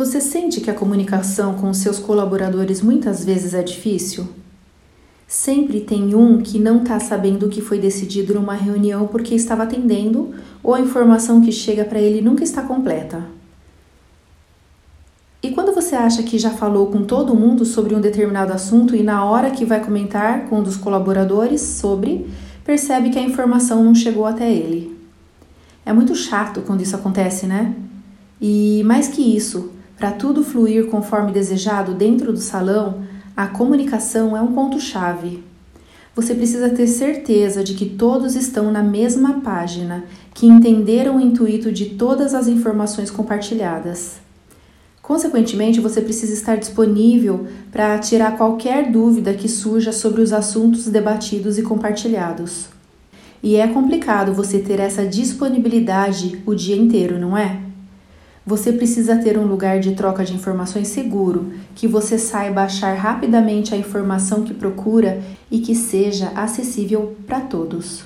Você sente que a comunicação com seus colaboradores muitas vezes é difícil? Sempre tem um que não está sabendo o que foi decidido numa reunião porque estava atendendo ou a informação que chega para ele nunca está completa. E quando você acha que já falou com todo mundo sobre um determinado assunto e na hora que vai comentar com um dos colaboradores sobre, percebe que a informação não chegou até ele. É muito chato quando isso acontece, né? E mais que isso, para tudo fluir conforme desejado dentro do salão, a comunicação é um ponto-chave. Você precisa ter certeza de que todos estão na mesma página, que entenderam o intuito de todas as informações compartilhadas. Consequentemente, você precisa estar disponível para tirar qualquer dúvida que surja sobre os assuntos debatidos e compartilhados. E é complicado você ter essa disponibilidade o dia inteiro, não é? Você precisa ter um lugar de troca de informações seguro, que você saiba achar rapidamente a informação que procura e que seja acessível para todos.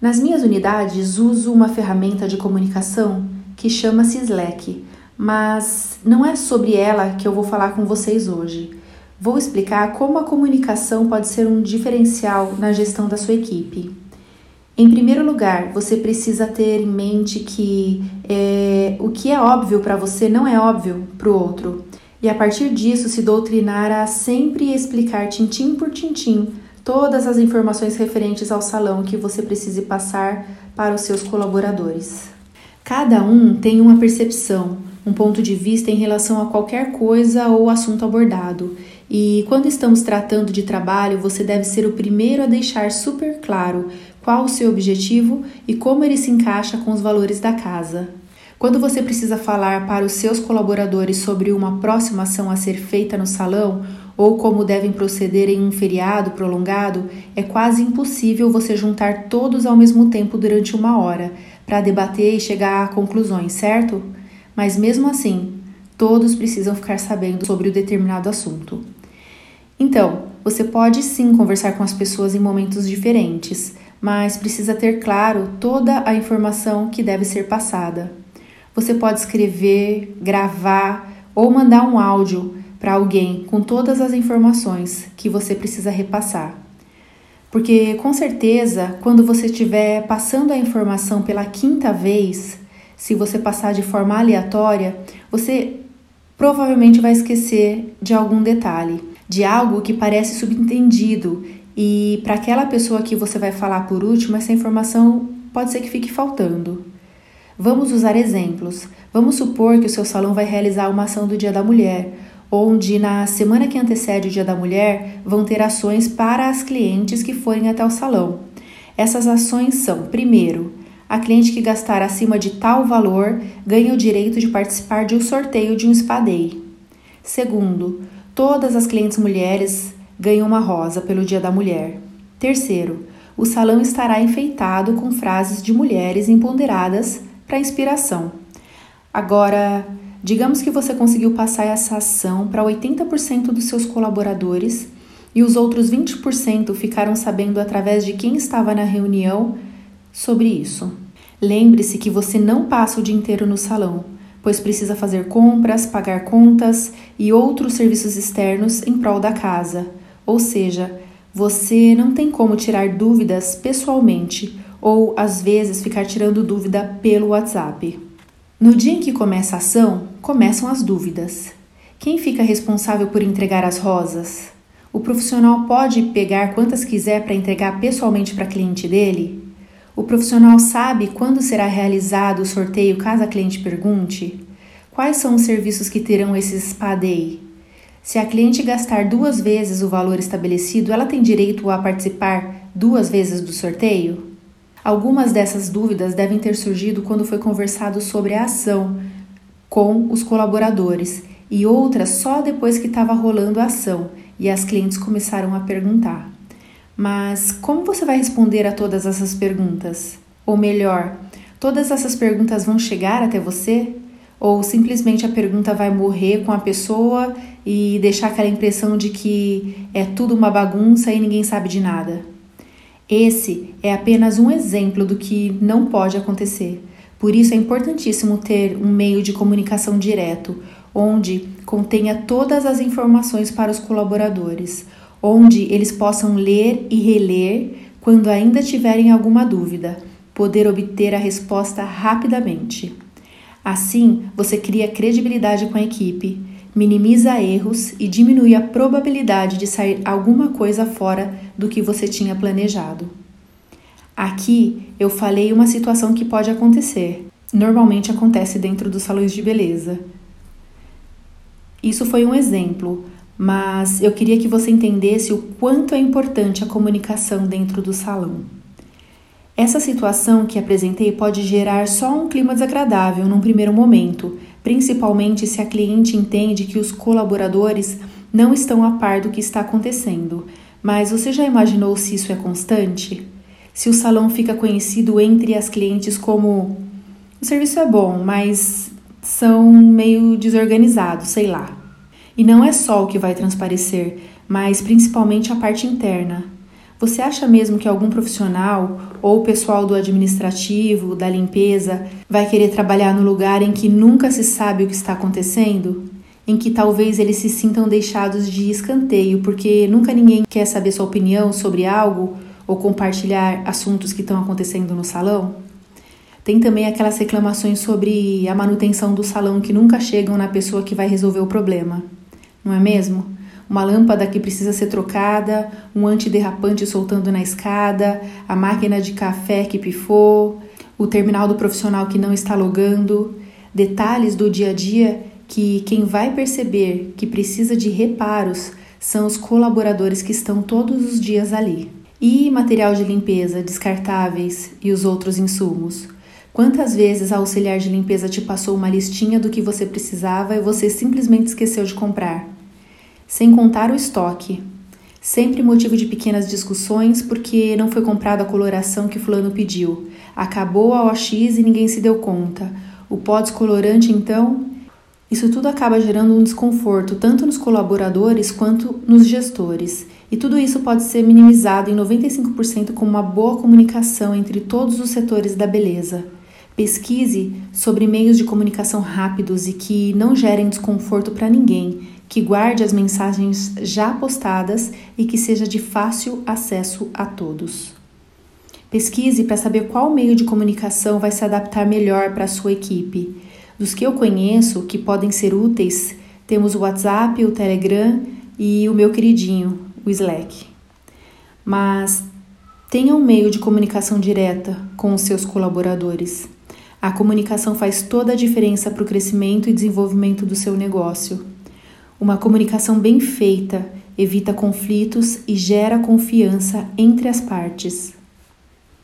Nas minhas unidades, uso uma ferramenta de comunicação que chama-se Slack, mas não é sobre ela que eu vou falar com vocês hoje. Vou explicar como a comunicação pode ser um diferencial na gestão da sua equipe. Em primeiro lugar, você precisa ter em mente que é, o que é óbvio para você não é óbvio para o outro. E a partir disso, se doutrinar a sempre explicar tintim por tintim todas as informações referentes ao salão que você precise passar para os seus colaboradores. Cada um tem uma percepção, um ponto de vista em relação a qualquer coisa ou assunto abordado. E quando estamos tratando de trabalho, você deve ser o primeiro a deixar super claro qual o seu objetivo e como ele se encaixa com os valores da casa. Quando você precisa falar para os seus colaboradores sobre uma próxima ação a ser feita no salão ou como devem proceder em um feriado prolongado, é quase impossível você juntar todos ao mesmo tempo durante uma hora para debater e chegar a conclusões, certo? Mas mesmo assim, todos precisam ficar sabendo sobre o determinado assunto. Então, você pode sim conversar com as pessoas em momentos diferentes, mas precisa ter claro toda a informação que deve ser passada. Você pode escrever, gravar ou mandar um áudio para alguém com todas as informações que você precisa repassar. Porque com certeza, quando você estiver passando a informação pela quinta vez, se você passar de forma aleatória, você provavelmente vai esquecer de algum detalhe, de algo que parece subentendido e para aquela pessoa que você vai falar por último, essa informação pode ser que fique faltando. Vamos usar exemplos. Vamos supor que o seu salão vai realizar uma ação do Dia da Mulher, onde na semana que antecede o Dia da Mulher vão ter ações para as clientes que forem até o salão. Essas ações são: primeiro, a cliente que gastar acima de tal valor ganha o direito de participar de um sorteio de um spa-day. Segundo, todas as clientes mulheres ganha uma rosa pelo Dia da Mulher. Terceiro, o salão estará enfeitado com frases de mulheres empoderadas para inspiração. Agora, digamos que você conseguiu passar essa ação para 80% dos seus colaboradores e os outros 20% ficaram sabendo através de quem estava na reunião sobre isso. Lembre-se que você não passa o dia inteiro no salão, pois precisa fazer compras, pagar contas e outros serviços externos em prol da casa. Ou seja, você não tem como tirar dúvidas pessoalmente ou às vezes ficar tirando dúvida pelo WhatsApp. No dia em que começa a ação, começam as dúvidas. Quem fica responsável por entregar as rosas? O profissional pode pegar quantas quiser para entregar pessoalmente para cliente dele? O profissional sabe quando será realizado o sorteio caso a cliente pergunte? Quais são os serviços que terão esse spa day? Se a cliente gastar duas vezes o valor estabelecido, ela tem direito a participar duas vezes do sorteio? Algumas dessas dúvidas devem ter surgido quando foi conversado sobre a ação com os colaboradores e outras só depois que estava rolando a ação e as clientes começaram a perguntar. Mas como você vai responder a todas essas perguntas? Ou melhor, todas essas perguntas vão chegar até você? Ou simplesmente a pergunta vai morrer com a pessoa e deixar aquela impressão de que é tudo uma bagunça e ninguém sabe de nada. Esse é apenas um exemplo do que não pode acontecer. Por isso é importantíssimo ter um meio de comunicação direto, onde contenha todas as informações para os colaboradores, onde eles possam ler e reler quando ainda tiverem alguma dúvida, poder obter a resposta rapidamente. Assim, você cria credibilidade com a equipe, minimiza erros e diminui a probabilidade de sair alguma coisa fora do que você tinha planejado. Aqui eu falei uma situação que pode acontecer. Normalmente acontece dentro dos salões de beleza. Isso foi um exemplo, mas eu queria que você entendesse o quanto é importante a comunicação dentro do salão. Essa situação que apresentei pode gerar só um clima desagradável num primeiro momento, principalmente se a cliente entende que os colaboradores não estão a par do que está acontecendo. Mas você já imaginou se isso é constante? Se o salão fica conhecido entre as clientes como o serviço é bom, mas são meio desorganizados, sei lá. E não é só o que vai transparecer, mas principalmente a parte interna. Você acha mesmo que algum profissional ou pessoal do administrativo, da limpeza, vai querer trabalhar no lugar em que nunca se sabe o que está acontecendo? Em que talvez eles se sintam deixados de escanteio porque nunca ninguém quer saber sua opinião sobre algo ou compartilhar assuntos que estão acontecendo no salão? Tem também aquelas reclamações sobre a manutenção do salão que nunca chegam na pessoa que vai resolver o problema não é mesmo? Uma lâmpada que precisa ser trocada, um antiderrapante soltando na escada, a máquina de café que pifou, o terminal do profissional que não está logando, detalhes do dia a dia que quem vai perceber que precisa de reparos são os colaboradores que estão todos os dias ali. E material de limpeza, descartáveis e os outros insumos. Quantas vezes a auxiliar de limpeza te passou uma listinha do que você precisava e você simplesmente esqueceu de comprar? Sem contar o estoque. Sempre motivo de pequenas discussões porque não foi comprada a coloração que fulano pediu. Acabou a OX e ninguém se deu conta. O pó descolorante, então, isso tudo acaba gerando um desconforto tanto nos colaboradores quanto nos gestores. E tudo isso pode ser minimizado em 95% com uma boa comunicação entre todos os setores da beleza. Pesquise sobre meios de comunicação rápidos e que não gerem desconforto para ninguém que guarde as mensagens já postadas e que seja de fácil acesso a todos. Pesquise para saber qual meio de comunicação vai se adaptar melhor para a sua equipe. Dos que eu conheço que podem ser úteis, temos o WhatsApp, o Telegram e o meu queridinho, o Slack. Mas tenha um meio de comunicação direta com os seus colaboradores. A comunicação faz toda a diferença para o crescimento e desenvolvimento do seu negócio. Uma comunicação bem feita evita conflitos e gera confiança entre as partes.